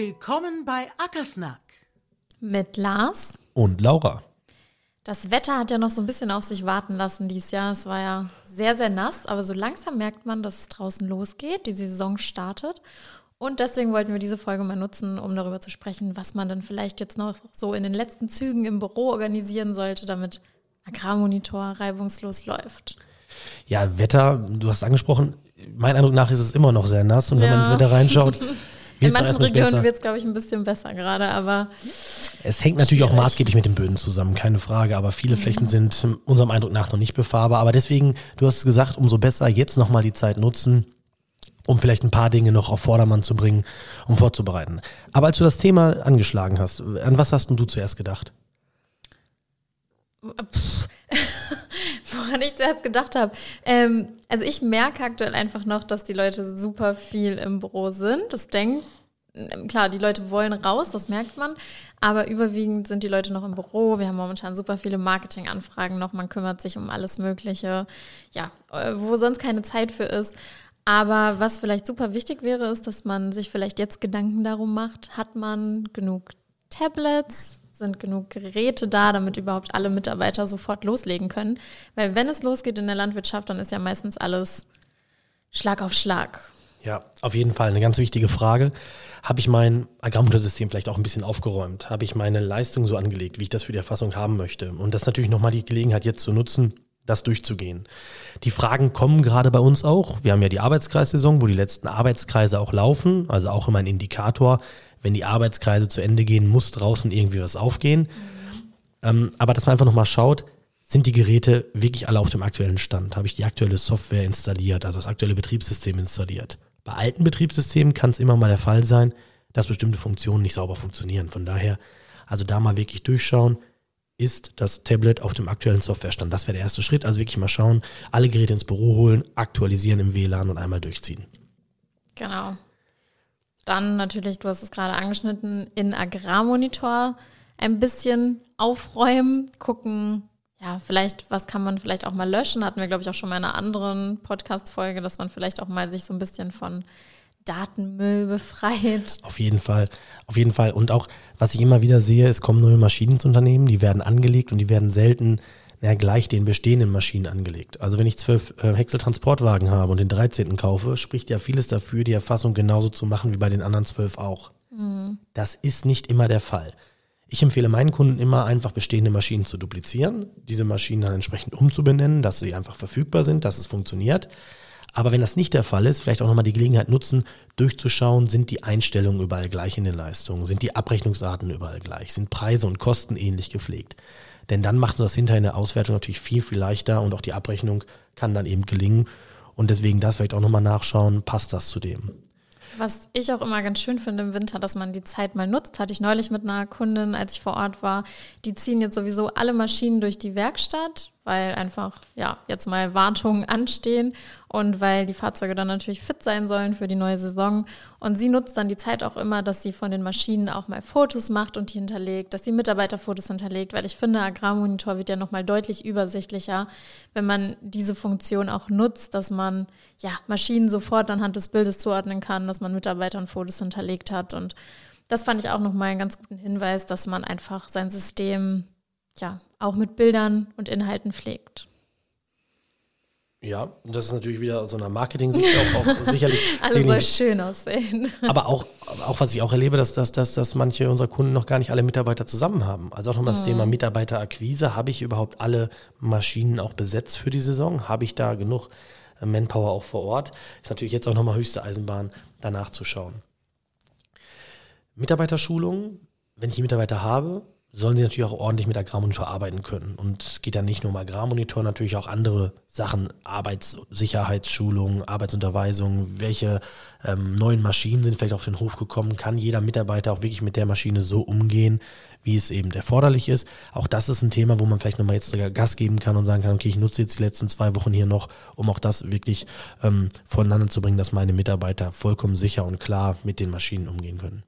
Willkommen bei Ackersnack. Mit Lars. Und Laura. Das Wetter hat ja noch so ein bisschen auf sich warten lassen dieses Jahr. Es war ja sehr, sehr nass, aber so langsam merkt man, dass es draußen losgeht, die Saison startet. Und deswegen wollten wir diese Folge mal nutzen, um darüber zu sprechen, was man dann vielleicht jetzt noch so in den letzten Zügen im Büro organisieren sollte, damit Agrarmonitor reibungslos läuft. Ja, Wetter, du hast es angesprochen, mein Eindruck nach ist es immer noch sehr nass und wenn man ins Wetter reinschaut, in manchen Regionen wird es, glaube ich, ein bisschen besser gerade, aber. Es hängt natürlich schwierig. auch maßgeblich mit den Böden zusammen, keine Frage. Aber viele mhm. Flächen sind unserem Eindruck nach noch nicht befahrbar. Aber deswegen, du hast es gesagt, umso besser jetzt nochmal die Zeit nutzen, um vielleicht ein paar Dinge noch auf Vordermann zu bringen, um vorzubereiten. Aber als du das Thema angeschlagen hast, an was hast denn du zuerst gedacht? Pff. Woran ich zuerst gedacht habe. Ähm, also ich merke aktuell einfach noch, dass die Leute super viel im Büro sind. Das denkt, klar, die Leute wollen raus, das merkt man. Aber überwiegend sind die Leute noch im Büro. Wir haben momentan super viele Marketinganfragen noch. Man kümmert sich um alles Mögliche. Ja, äh, wo sonst keine Zeit für ist. Aber was vielleicht super wichtig wäre, ist, dass man sich vielleicht jetzt Gedanken darum macht, hat man genug Tablets, sind genug Geräte da, damit überhaupt alle Mitarbeiter sofort loslegen können. Weil wenn es losgeht in der Landwirtschaft, dann ist ja meistens alles Schlag auf Schlag. Ja, auf jeden Fall eine ganz wichtige Frage. Habe ich mein Agrarmuttersystem vielleicht auch ein bisschen aufgeräumt? Habe ich meine Leistung so angelegt, wie ich das für die Erfassung haben möchte? Und das natürlich nochmal die Gelegenheit jetzt zu nutzen, das durchzugehen. Die Fragen kommen gerade bei uns auch. Wir haben ja die Arbeitskreissaison, wo die letzten Arbeitskreise auch laufen, also auch immer ein Indikator, wenn die Arbeitskreise zu Ende gehen, muss draußen irgendwie was aufgehen. Mhm. Ähm, aber dass man einfach nochmal schaut, sind die Geräte wirklich alle auf dem aktuellen Stand? Habe ich die aktuelle Software installiert, also das aktuelle Betriebssystem installiert? Bei alten Betriebssystemen kann es immer mal der Fall sein, dass bestimmte Funktionen nicht sauber funktionieren. Von daher, also da mal wirklich durchschauen, ist das Tablet auf dem aktuellen Softwarestand. Das wäre der erste Schritt. Also wirklich mal schauen, alle Geräte ins Büro holen, aktualisieren im WLAN und einmal durchziehen. Genau. Dann natürlich, du hast es gerade angeschnitten, in Agrarmonitor ein bisschen aufräumen, gucken, ja, vielleicht, was kann man vielleicht auch mal löschen? Hatten wir, glaube ich, auch schon mal in einer anderen Podcast-Folge, dass man vielleicht auch mal sich so ein bisschen von Datenmüll befreit. Auf jeden Fall, auf jeden Fall. Und auch, was ich immer wieder sehe, es kommen neue Maschinen ins Unternehmen, die werden angelegt und die werden selten naja, gleich den bestehenden Maschinen angelegt. Also wenn ich zwölf äh, Häcksel-Transportwagen habe und den 13. kaufe, spricht ja vieles dafür, die Erfassung genauso zu machen wie bei den anderen zwölf auch. Mhm. Das ist nicht immer der Fall. Ich empfehle meinen Kunden immer einfach bestehende Maschinen zu duplizieren, diese Maschinen dann entsprechend umzubenennen, dass sie einfach verfügbar sind, dass es funktioniert. Aber wenn das nicht der Fall ist, vielleicht auch nochmal die Gelegenheit nutzen, durchzuschauen, sind die Einstellungen überall gleich in den Leistungen, sind die Abrechnungsarten überall gleich, sind Preise und Kosten ähnlich gepflegt. Denn dann macht das hinterher eine Auswertung natürlich viel, viel leichter und auch die Abrechnung kann dann eben gelingen. Und deswegen das vielleicht auch nochmal nachschauen, passt das zu dem. Was ich auch immer ganz schön finde im Winter, dass man die Zeit mal nutzt, hatte ich neulich mit einer Kundin, als ich vor Ort war. Die ziehen jetzt sowieso alle Maschinen durch die Werkstatt, weil einfach, ja, jetzt mal Wartungen anstehen und weil die Fahrzeuge dann natürlich fit sein sollen für die neue Saison. Und sie nutzt dann die Zeit auch immer, dass sie von den Maschinen auch mal Fotos macht und die hinterlegt, dass sie Mitarbeiterfotos hinterlegt, weil ich finde, Agrarmonitor wird ja nochmal deutlich übersichtlicher, wenn man diese Funktion auch nutzt, dass man ja Maschinen sofort anhand des Bildes zuordnen kann, dass man Mitarbeitern Fotos hinterlegt hat. Und das fand ich auch nochmal einen ganz guten Hinweis, dass man einfach sein System ja, auch mit Bildern und Inhalten pflegt. Ja, und das ist natürlich wieder so einer Marketing-Sicht auch, auch sicherlich. Alles soll schön aussehen. Aber auch, auch was ich auch erlebe, dass, dass, dass, dass manche unserer Kunden noch gar nicht alle Mitarbeiter zusammen haben. Also auch nochmal mhm. das Thema Mitarbeiterakquise. Habe ich überhaupt alle Maschinen auch besetzt für die Saison? Habe ich da genug äh, Manpower auch vor Ort? Ist natürlich jetzt auch nochmal höchste Eisenbahn, danach zu schauen. Mitarbeiterschulung, wenn ich die Mitarbeiter habe, sollen sie natürlich auch ordentlich mit Agrarmonitor arbeiten können. Und es geht ja nicht nur um Agrarmonitor, natürlich auch andere Sachen, Arbeitssicherheitsschulung, Arbeitsunterweisung, welche ähm, neuen Maschinen sind vielleicht auf den Hof gekommen, kann jeder Mitarbeiter auch wirklich mit der Maschine so umgehen, wie es eben erforderlich ist. Auch das ist ein Thema, wo man vielleicht nochmal jetzt Gas geben kann und sagen kann, okay, ich nutze jetzt die letzten zwei Wochen hier noch, um auch das wirklich ähm, voneinander zu bringen, dass meine Mitarbeiter vollkommen sicher und klar mit den Maschinen umgehen können.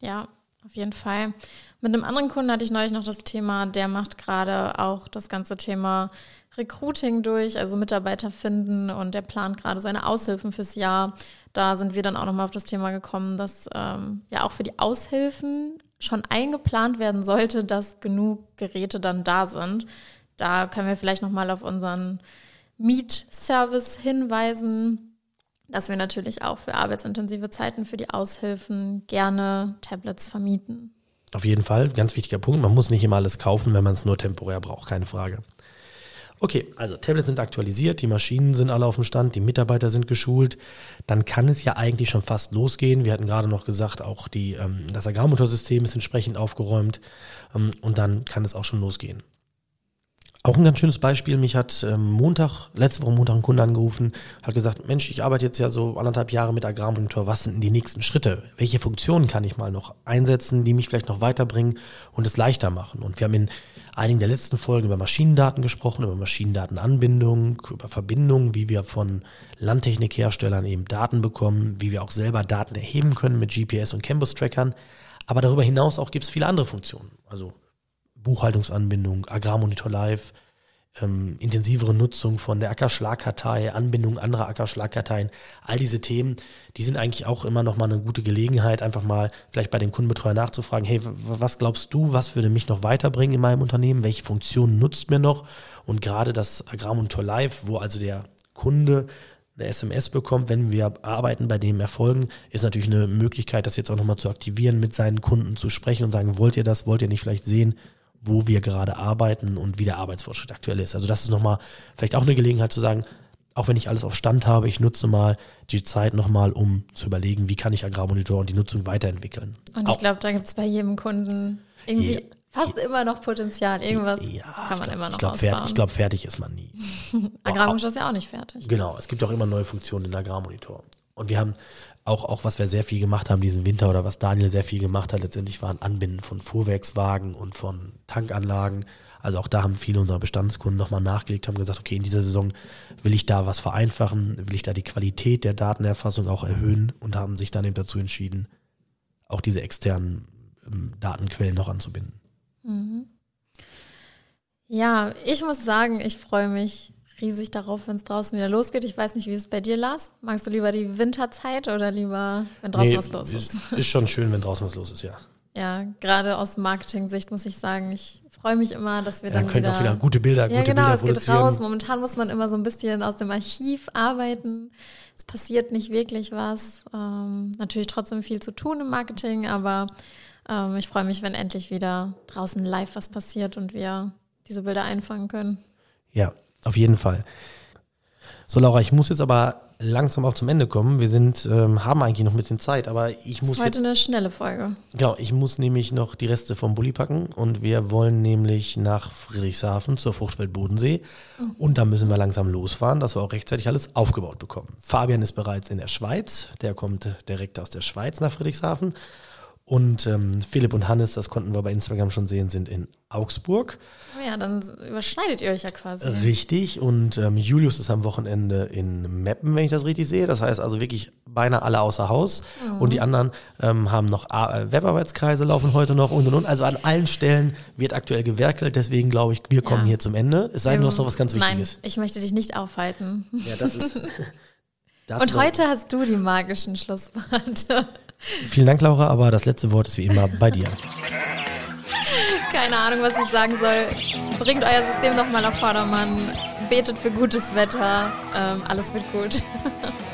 Ja, Auf jeden Fall. Mit einem anderen Kunden hatte ich neulich noch das Thema, der macht gerade auch das ganze Thema Recruiting durch, also Mitarbeiter finden und der plant gerade seine Aushilfen fürs Jahr. Da sind wir dann auch nochmal auf das Thema gekommen, dass ähm, ja auch für die Aushilfen schon eingeplant werden sollte, dass genug Geräte dann da sind. Da können wir vielleicht nochmal auf unseren Meet-Service hinweisen, dass wir natürlich auch für arbeitsintensive Zeiten für die Aushilfen gerne Tablets vermieten. Auf jeden Fall, ganz wichtiger Punkt. Man muss nicht immer alles kaufen, wenn man es nur temporär braucht, keine Frage. Okay, also Tablets sind aktualisiert, die Maschinen sind alle auf dem Stand, die Mitarbeiter sind geschult. Dann kann es ja eigentlich schon fast losgehen. Wir hatten gerade noch gesagt, auch die, ähm, das Agrarmotorsystem ist entsprechend aufgeräumt ähm, und dann kann es auch schon losgehen. Auch ein ganz schönes Beispiel, mich hat ähm, Montag, letzte Woche Montag ein Kunde angerufen, hat gesagt, Mensch, ich arbeite jetzt ja so anderthalb Jahre mit Agrarmonitor, was sind denn die nächsten Schritte? Welche Funktionen kann ich mal noch einsetzen, die mich vielleicht noch weiterbringen und es leichter machen? Und wir haben in einigen der letzten Folgen über Maschinendaten gesprochen, über Maschinendatenanbindung, über Verbindungen, wie wir von Landtechnikherstellern eben Daten bekommen, wie wir auch selber Daten erheben können mit GPS und Campus-Trackern. Aber darüber hinaus auch gibt es viele andere Funktionen. Also Buchhaltungsanbindung, Agrarmonitor Live, ähm, intensivere Nutzung von der Ackerschlagkartei, Anbindung anderer Ackerschlagkarteien, all diese Themen, die sind eigentlich auch immer noch mal eine gute Gelegenheit, einfach mal vielleicht bei dem Kundenbetreuer nachzufragen, hey, was glaubst du, was würde mich noch weiterbringen in meinem Unternehmen, welche Funktionen nutzt mir noch? Und gerade das Agrarmonitor Live, wo also der Kunde eine SMS bekommt, wenn wir arbeiten bei dem Erfolgen, ist natürlich eine Möglichkeit, das jetzt auch nochmal zu aktivieren, mit seinen Kunden zu sprechen und sagen, wollt ihr das, wollt ihr nicht vielleicht sehen, wo wir gerade arbeiten und wie der Arbeitsfortschritt aktuell ist. Also das ist nochmal vielleicht auch eine Gelegenheit zu sagen, auch wenn ich alles auf Stand habe, ich nutze mal die Zeit nochmal, um zu überlegen, wie kann ich Agrarmonitor und die Nutzung weiterentwickeln. Und ich glaube, da gibt es bei jedem Kunden irgendwie ja, fast ja, immer noch Potenzial. Irgendwas ja, kann man glaub, immer noch ich glaub, ausbauen. Fertig, ich glaube, fertig ist man nie. Agrarmonitor ist ja auch nicht fertig. Genau, es gibt auch immer neue Funktionen in Agrarmonitor. Und wir haben auch, auch was wir sehr viel gemacht haben diesen Winter oder was Daniel sehr viel gemacht hat, letztendlich waren Anbinden von Fuhrwerkswagen und von Tankanlagen. Also auch da haben viele unserer Bestandskunden nochmal nachgelegt, haben gesagt, okay, in dieser Saison will ich da was vereinfachen, will ich da die Qualität der Datenerfassung auch erhöhen und haben sich dann eben dazu entschieden, auch diese externen ähm, Datenquellen noch anzubinden. Mhm. Ja, ich muss sagen, ich freue mich riesig darauf, wenn es draußen wieder losgeht. Ich weiß nicht, wie es bei dir, Lars. Magst du lieber die Winterzeit oder lieber, wenn draußen nee, was los ist? Ist schon schön, wenn draußen was los ist, ja. Ja, gerade aus Marketing-Sicht muss ich sagen, ich freue mich immer, dass wir ja, dann, dann wieder, auch wieder gute Bilder, ja, gute genau, Bilder es geht raus. Momentan muss man immer so ein bisschen aus dem Archiv arbeiten. Es passiert nicht wirklich was. Ähm, natürlich trotzdem viel zu tun im Marketing, aber ähm, ich freue mich, wenn endlich wieder draußen live was passiert und wir diese Bilder einfangen können. Ja, auf jeden Fall. So, Laura, ich muss jetzt aber langsam auch zum Ende kommen. Wir sind, ähm, haben eigentlich noch ein bisschen Zeit, aber ich muss. Das ist heute jetzt, eine schnelle Folge. Genau, ich muss nämlich noch die Reste vom Bulli packen und wir wollen nämlich nach Friedrichshafen zur Fruchtwelt Bodensee. Mhm. Und da müssen wir langsam losfahren, dass wir auch rechtzeitig alles aufgebaut bekommen. Fabian ist bereits in der Schweiz, der kommt direkt aus der Schweiz nach Friedrichshafen. Und ähm, Philipp und Hannes, das konnten wir bei Instagram schon sehen, sind in Augsburg. Oh ja, dann überschneidet ihr euch ja quasi. Richtig. Und ähm, Julius ist am Wochenende in Meppen, wenn ich das richtig sehe. Das heißt also wirklich beinahe alle außer Haus. Mhm. Und die anderen ähm, haben noch äh, Webarbeitskreise laufen heute noch und und und. Also an allen Stellen wird aktuell gewerkelt. Deswegen glaube ich, wir kommen ja. hier zum Ende. Es sei denn, du hast noch was ganz Wichtiges. Nein, ich möchte dich nicht aufhalten. Ja, das ist. Das und heute hast du die magischen Schlussworte. Vielen Dank, Laura, aber das letzte Wort ist wie immer bei dir. Keine Ahnung, was ich sagen soll. Bringt euer System nochmal auf Vordermann. Betet für gutes Wetter. Ähm, alles wird gut.